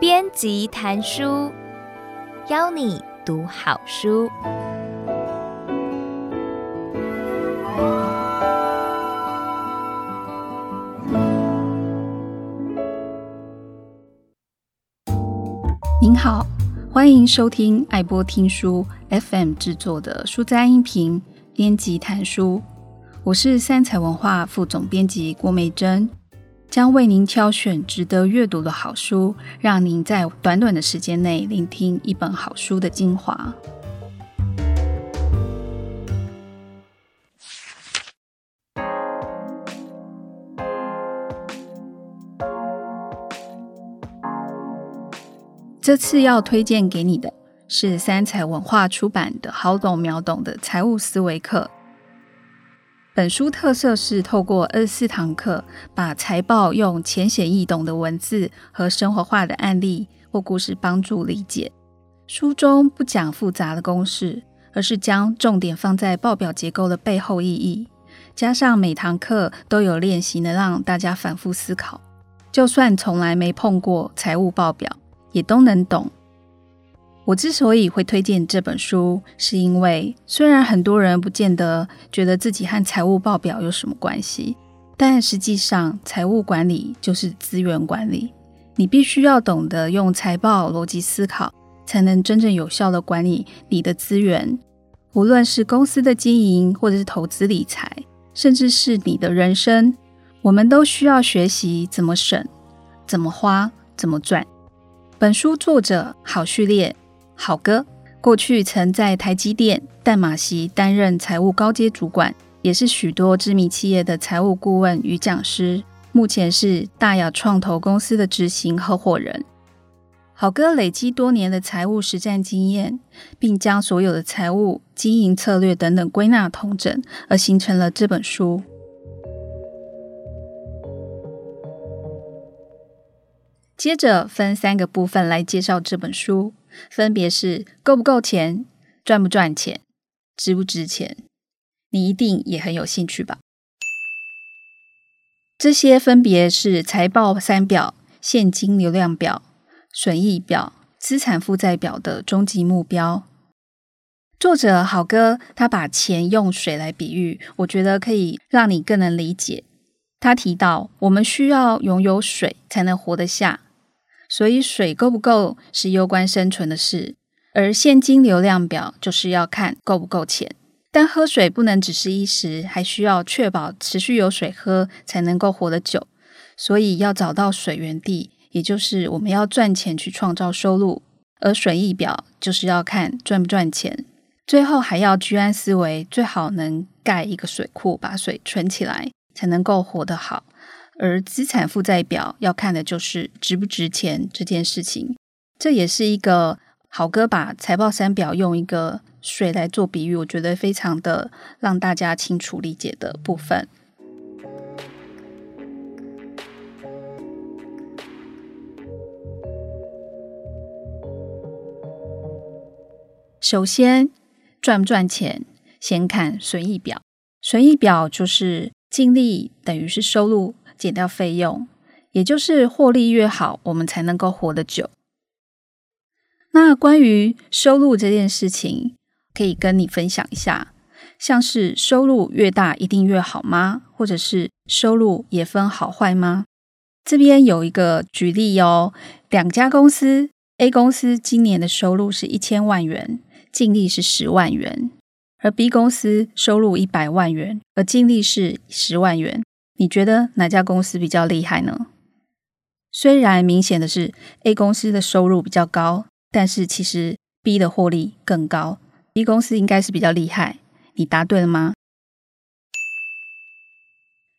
编辑谈书，邀你读好书。您好，欢迎收听爱播听书 FM 制作的书斋音频编辑谈书。我是三彩文化副总编辑郭梅珍，将为您挑选值得阅读的好书，让您在短短的时间内聆听一本好书的精华。这次要推荐给你的是三彩文化出版的《好懂秒懂的财务思维课》。本书特色是透过二十四堂课，把财报用浅显易懂的文字和生活化的案例或故事帮助理解。书中不讲复杂的公式，而是将重点放在报表结构的背后意义。加上每堂课都有练习，能让大家反复思考，就算从来没碰过财务报表，也都能懂。我之所以会推荐这本书，是因为虽然很多人不见得觉得自己和财务报表有什么关系，但实际上财务管理就是资源管理。你必须要懂得用财报逻辑思考，才能真正有效地管理你的资源。无论是公司的经营，或者是投资理财，甚至是你的人生，我们都需要学习怎么省、怎么花、怎么赚。本书作者郝旭烈。好哥过去曾在台积电淡马锡担任财务高阶主管，也是许多知名企业的财务顾问与讲师。目前是大雅创投公司的执行合伙人。好哥累积多年的财务实战经验，并将所有的财务经营策略等等归纳统整，而形成了这本书。接着分三个部分来介绍这本书。分别是够不够钱、赚不赚钱、值不值钱，你一定也很有兴趣吧？这些分别是财报三表、现金流量表、损益表、资产负债表的终极目标。作者好哥他把钱用水来比喻，我觉得可以让你更能理解。他提到，我们需要拥有水才能活得下。所以水够不够是攸关生存的事，而现金流量表就是要看够不够钱。但喝水不能只是一时，还需要确保持续有水喝才能够活得久。所以要找到水源地，也就是我们要赚钱去创造收入。而损益表就是要看赚不赚钱。最后还要居安思危，最好能盖一个水库，把水存起来，才能够活得好。而资产负债表要看的就是值不值钱这件事情，这也是一个好哥把财报三表用一个水来做比喻，我觉得非常的让大家清楚理解的部分。首先，赚不赚钱，先看损益表。损益表就是净利等于是收入。减掉费用，也就是获利越好，我们才能够活得久。那关于收入这件事情，可以跟你分享一下，像是收入越大一定越好吗？或者是收入也分好坏吗？这边有一个举例哦，两家公司，A 公司今年的收入是一千万元，净利是十万元，而 B 公司收入一百万元，而净利是十万元。你觉得哪家公司比较厉害呢？虽然明显的是 A 公司的收入比较高，但是其实 B 的获利更高。B 公司应该是比较厉害。你答对了吗？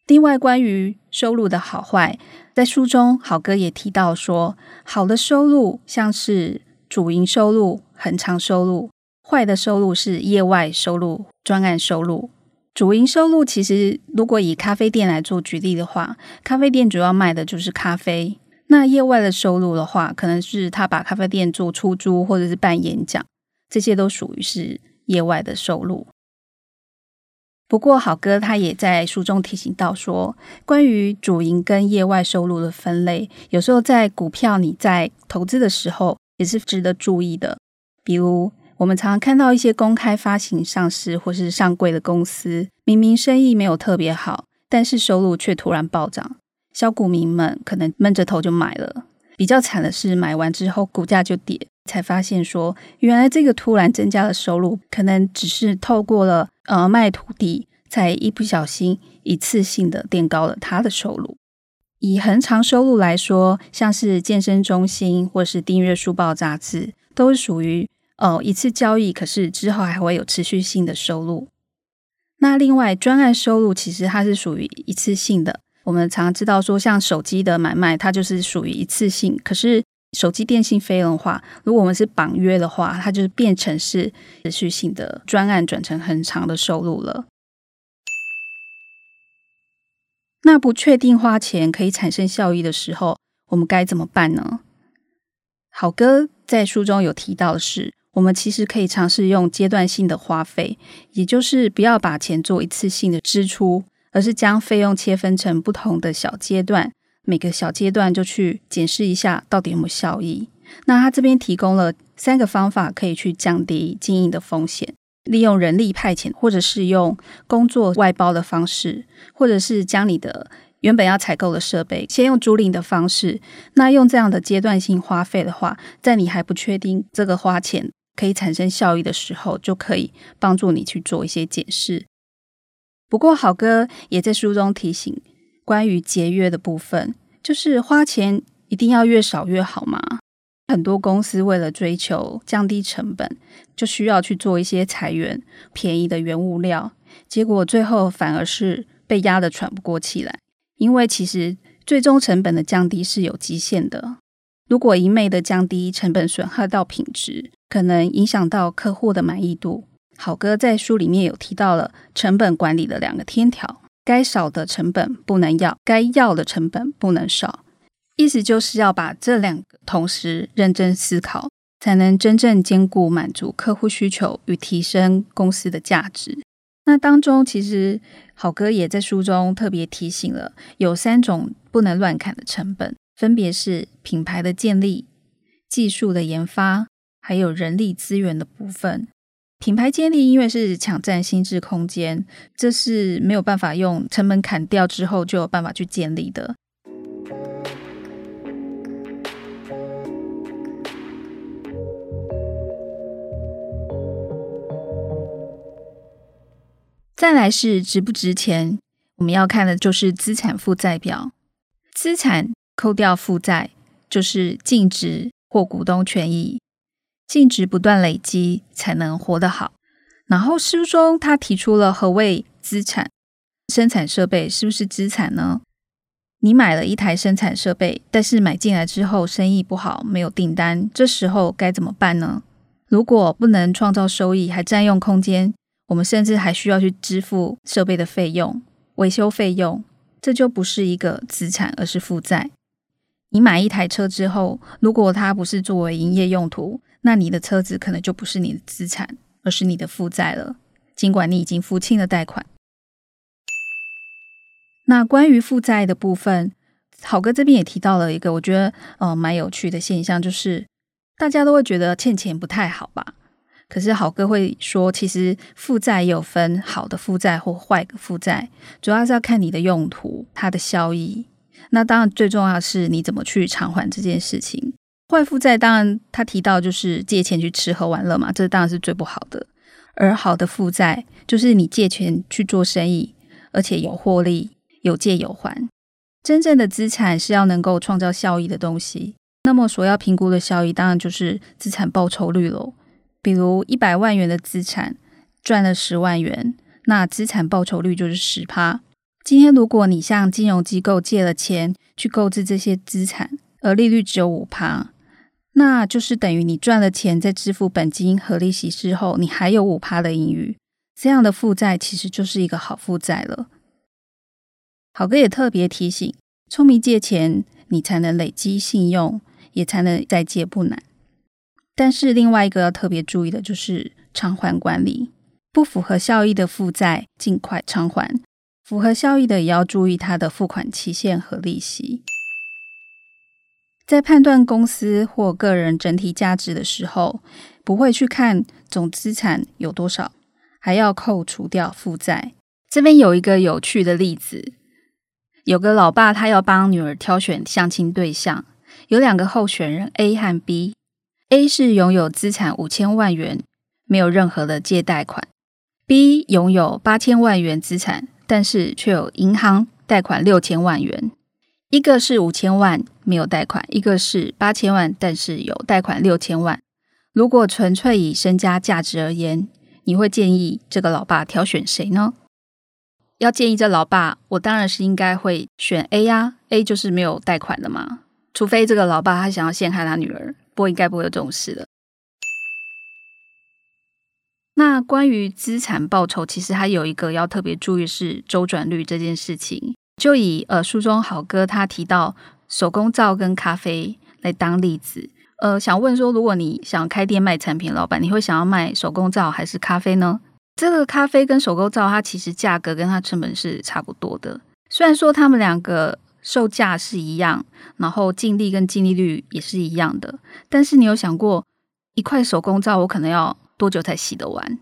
另外，关于收入的好坏，在书中郝哥也提到说，好的收入像是主营收入、恒常收入；坏的收入是业外收入、专案收入。主营收入其实，如果以咖啡店来做举例的话，咖啡店主要卖的就是咖啡。那业外的收入的话，可能是他把咖啡店做出租，或者是办演讲，这些都属于是业外的收入。不过，好哥他也在书中提醒到说，关于主营跟业外收入的分类，有时候在股票你在投资的时候也是值得注意的。比如，我们常常看到一些公开发行上市或是上柜的公司，明明生意没有特别好，但是收入却突然暴涨，小股民们可能闷着头就买了。比较惨的是，买完之后股价就跌，才发现说，原来这个突然增加的收入，可能只是透过了。呃，卖土地才一不小心一次性的垫高了他的收入。以恒常收入来说，像是健身中心或是订阅书报杂志，都是属于哦一次交易，可是之后还会有持续性的收入。那另外专案收入其实它是属于一次性的。我们常常知道说，像手机的买卖，它就是属于一次性。可是手机电信费用的话，如果我们是绑约的话，它就是变成是持续性的专案转成很长的收入了。那不确定花钱可以产生效益的时候，我们该怎么办呢？好哥在书中有提到的是，我们其实可以尝试用阶段性的花费，也就是不要把钱做一次性的支出，而是将费用切分成不同的小阶段。每个小阶段就去检视一下到底有没有效益。那他这边提供了三个方法，可以去降低经营的风险：利用人力派遣，或者是用工作外包的方式，或者是将你的原本要采购的设备先用租赁的方式。那用这样的阶段性花费的话，在你还不确定这个花钱可以产生效益的时候，就可以帮助你去做一些检视。不过，好哥也在书中提醒。关于节约的部分，就是花钱一定要越少越好吗？很多公司为了追求降低成本，就需要去做一些裁员，便宜的原物料，结果最后反而是被压得喘不过气来。因为其实最终成本的降低是有极限的，如果一味的降低成本，损害到品质，可能影响到客户的满意度。好哥在书里面有提到了成本管理的两个天条。该少的成本不能要，该要的成本不能少。意思就是要把这两个同时认真思考，才能真正兼顾满足客户需求与提升公司的价值。那当中，其实好哥也在书中特别提醒了，有三种不能乱砍的成本，分别是品牌的建立、技术的研发，还有人力资源的部分。品牌建立因为是抢占心智空间，这是没有办法用成本砍掉之后就有办法去建立的。再来是值不值钱，我们要看的就是资产负债表。资产扣掉负债就是净值或股东权益。净值不断累积才能活得好。然后书中他提出了何谓资产？生产设备是不是资产呢？你买了一台生产设备，但是买进来之后生意不好，没有订单，这时候该怎么办呢？如果不能创造收益，还占用空间，我们甚至还需要去支付设备的费用、维修费用，这就不是一个资产，而是负债。你买一台车之后，如果它不是作为营业用途，那你的车子可能就不是你的资产，而是你的负债了。尽管你已经付清了贷款。那关于负债的部分，好哥这边也提到了一个我觉得呃蛮有趣的现象，就是大家都会觉得欠钱不太好吧？可是好哥会说，其实负债也有分好的负债或坏的负债，主要是要看你的用途、它的效益。那当然最重要的是你怎么去偿还这件事情。坏负债当然，他提到就是借钱去吃喝玩乐嘛，这当然是最不好的。而好的负债就是你借钱去做生意，而且有获利，有借有还。真正的资产是要能够创造效益的东西。那么所要评估的效益，当然就是资产报酬率喽。比如一百万元的资产赚了十万元，那资产报酬率就是十趴。今天如果你向金融机构借了钱去购置这些资产，而利率只有五趴。那就是等于你赚了钱，在支付本金和利息之后，你还有五趴的盈余。这样的负债其实就是一个好负债了。好哥也特别提醒：聪明借钱，你才能累积信用，也才能再借不难。但是另外一个要特别注意的就是偿还管理。不符合效益的负债尽快偿还，符合效益的也要注意它的付款期限和利息。在判断公司或个人整体价值的时候，不会去看总资产有多少，还要扣除掉负债。这边有一个有趣的例子，有个老爸他要帮女儿挑选相亲对象，有两个候选人 A 和 B。A 是拥有资产五千万元，没有任何的借贷款。B 拥有八千万元资产，但是却有银行贷款六千万元。一个是五千万没有贷款，一个是八千万，但是有贷款六千万。如果纯粹以身家价值而言，你会建议这个老爸挑选谁呢？要建议这老爸，我当然是应该会选 A 呀，A 就是没有贷款的嘛。除非这个老爸他想要陷害他女儿，不过应该不会有这种事的。那关于资产报酬，其实还有一个要特别注意是周转率这件事情。就以呃书中好哥他提到手工皂跟咖啡来当例子，呃，想问说，如果你想开店卖产品，老板你会想要卖手工皂还是咖啡呢？这个咖啡跟手工皂它其实价格跟它成本是差不多的，虽然说他们两个售价是一样，然后净利跟净利率也是一样的，但是你有想过一块手工皂我可能要多久才洗得完？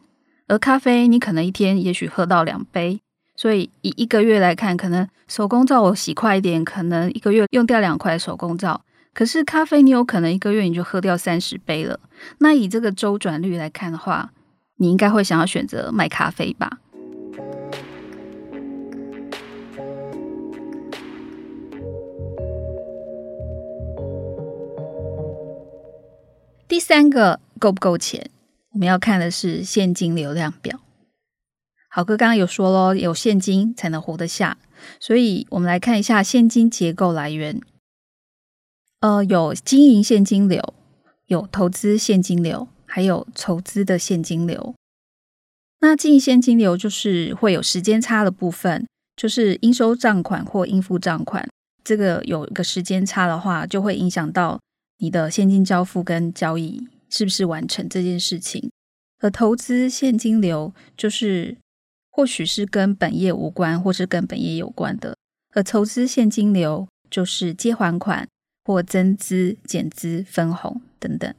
而咖啡，你可能一天也许喝到两杯，所以以一个月来看，可能手工皂我洗快一点，可能一个月用掉两块手工皂。可是咖啡，你有可能一个月你就喝掉三十杯了。那以这个周转率来看的话，你应该会想要选择卖咖啡吧？第三个，够不够钱？我们要看的是现金流量表。好哥刚刚有说咯，有现金才能活得下，所以我们来看一下现金结构来源。呃，有经营现金流，有投资现金流，还有筹资的现金流。那经营现金流就是会有时间差的部分，就是应收账款或应付账款，这个有一个时间差的话，就会影响到你的现金交付跟交易。是不是完成这件事情？而投资现金流就是或许是跟本业无关，或是跟本业有关的。而筹资现金流就是接还款或增资、减资、分红等等。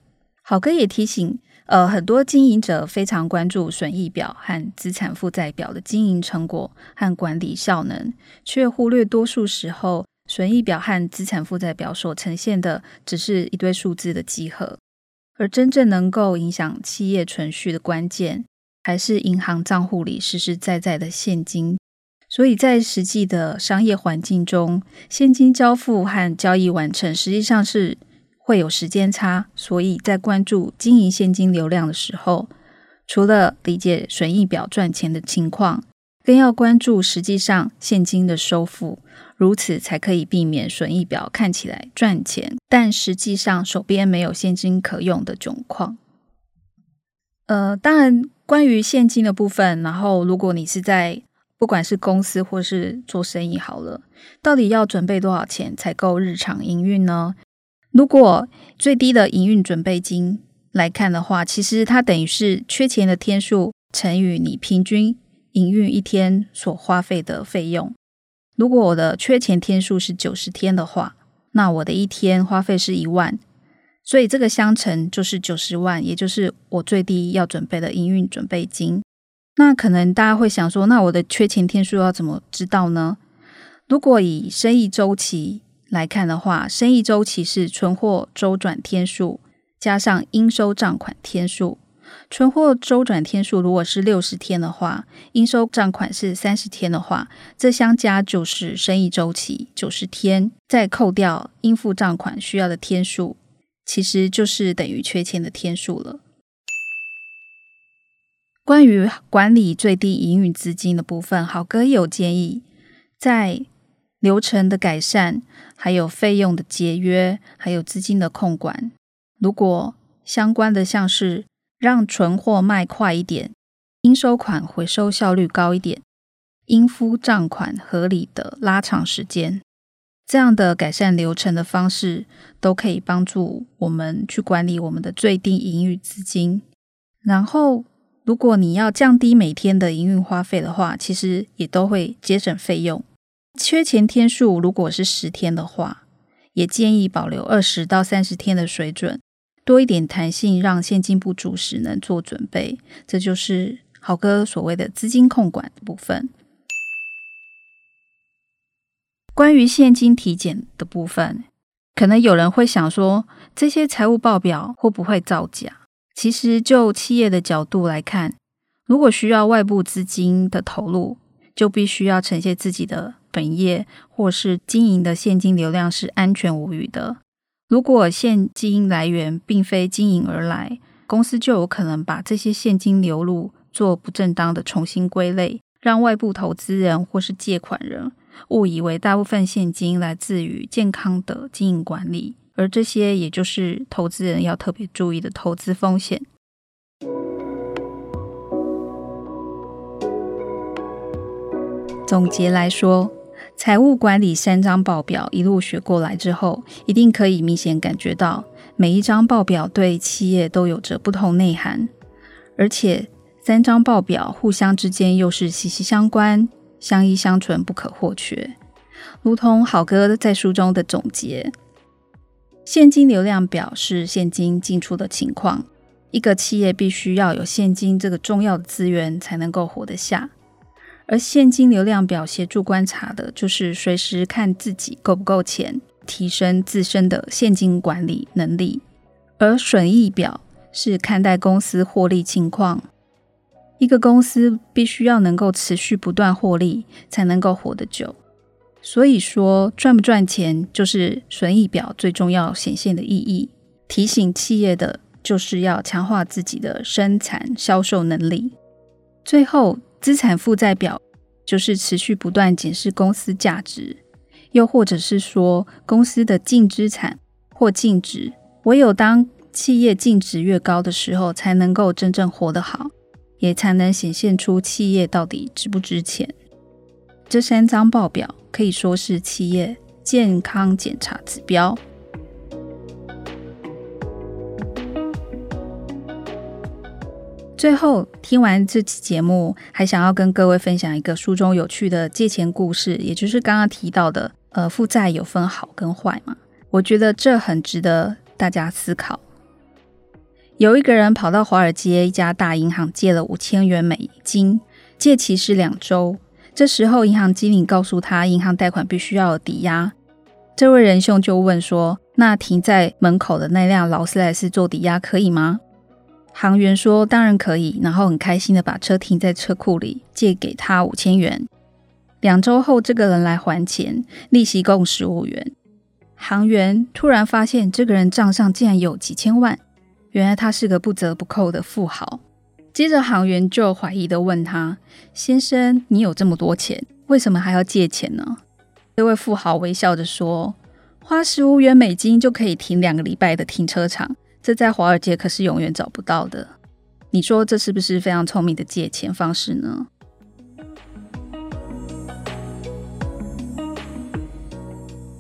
好哥也提醒，呃，很多经营者非常关注损益表和资产负债表的经营成果和管理效能，却忽略多数时候损益表和资产负债表所呈现的只是一堆数字的集合。而真正能够影响企业存续的关键，还是银行账户里实实在在的现金。所以在实际的商业环境中，现金交付和交易完成实际上是会有时间差。所以在关注经营现金流量的时候，除了理解损益表赚钱的情况，更要关注实际上现金的收付。如此才可以避免损益表看起来赚钱，但实际上手边没有现金可用的窘况。呃，当然，关于现金的部分，然后如果你是在不管是公司或是做生意好了，到底要准备多少钱才够日常营运呢？如果最低的营运准备金来看的话，其实它等于是缺钱的天数乘以你平均营运一天所花费的费用。如果我的缺钱天数是九十天的话，那我的一天花费是一万，所以这个相乘就是九十万，也就是我最低要准备的营运准备金。那可能大家会想说，那我的缺钱天数要怎么知道呢？如果以生意周期来看的话，生意周期是存货周转天数加上应收账款天数。存货周转天数如果是六十天的话，应收账款是三十天的话，这相加就是生意周期九十天，再扣掉应付账款需要的天数，其实就是等于缺钱的天数了。关于管理最低营运资金的部分，好哥有建议，在流程的改善、还有费用的节约、还有资金的控管，如果相关的像是让存货卖快一点，应收款回收效率高一点，应付账款合理的拉长时间，这样的改善流程的方式，都可以帮助我们去管理我们的最低营运资金。然后如果你要降低每天的营运花费的话，其实也都会节省费用。缺钱天数如果是十天的话，也建议保留二十到三十天的水准，多一点弹性，让现金不足时能做准备。这就是豪哥所谓的资金控管部分。关于现金体检的部分，可能有人会想说，这些财务报表会不会造假？其实，就企业的角度来看，如果需要外部资金的投入，就必须要呈现自己的本业或是经营的现金流量是安全无虞的。如果现金来源并非经营而来，公司就有可能把这些现金流入做不正当的重新归类，让外部投资人或是借款人误以为大部分现金来自于健康的经营管理。而这些，也就是投资人要特别注意的投资风险。总结来说，财务管理三张报表一路学过来之后，一定可以明显感觉到，每一张报表对企业都有着不同内涵，而且三张报表互相之间又是息息相关、相依相存、不可或缺。如同好哥在书中的总结。现金流量表是现金进出的情况。一个企业必须要有现金这个重要的资源，才能够活得下。而现金流量表协助观察的，就是随时看自己够不够钱，提升自身的现金管理能力。而损益表是看待公司获利情况。一个公司必须要能够持续不断获利，才能够活得久。所以说，赚不赚钱就是损益表最重要显现的意义。提醒企业的就是要强化自己的生产销售能力。最后，资产负债表就是持续不断检视公司价值，又或者是说公司的净资产或净值。唯有当企业净值越高的时候，才能够真正活得好，也才能显现出企业到底值不值钱。这三张报表。可以说是企业健康检查指标。最后，听完这期节目，还想要跟各位分享一个书中有趣的借钱故事，也就是刚刚提到的，呃，负债有分好跟坏嘛？我觉得这很值得大家思考。有一个人跑到华尔街一家大银行借了五千元美金，借期是两周。这时候，银行经理告诉他，银行贷款必须要抵押。这位仁兄就问说：“那停在门口的那辆劳斯莱斯做抵押可以吗？”行员说：“当然可以。”然后很开心的把车停在车库里，借给他五千元。两周后，这个人来还钱，利息共十五元。行员突然发现，这个人账上竟然有几千万，原来他是个不折不扣的富豪。接着，行员就怀疑的问他：“先生，你有这么多钱，为什么还要借钱呢？”这位富豪微笑着说：“花十五元美金就可以停两个礼拜的停车场，这在华尔街可是永远找不到的。你说这是不是非常聪明的借钱方式呢？”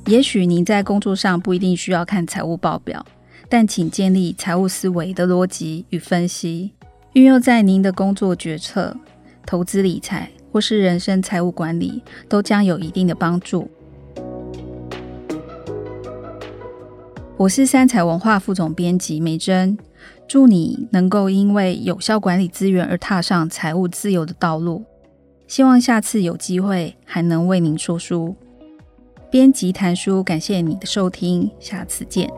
也许您在工作上不一定需要看财务报表，但请建立财务思维的逻辑与分析。运用在您的工作决策、投资理财或是人生财务管理，都将有一定的帮助。我是三彩文化副总编辑梅珍，祝你能够因为有效管理资源而踏上财务自由的道路。希望下次有机会还能为您说书。编辑谈书，感谢你的收听，下次见。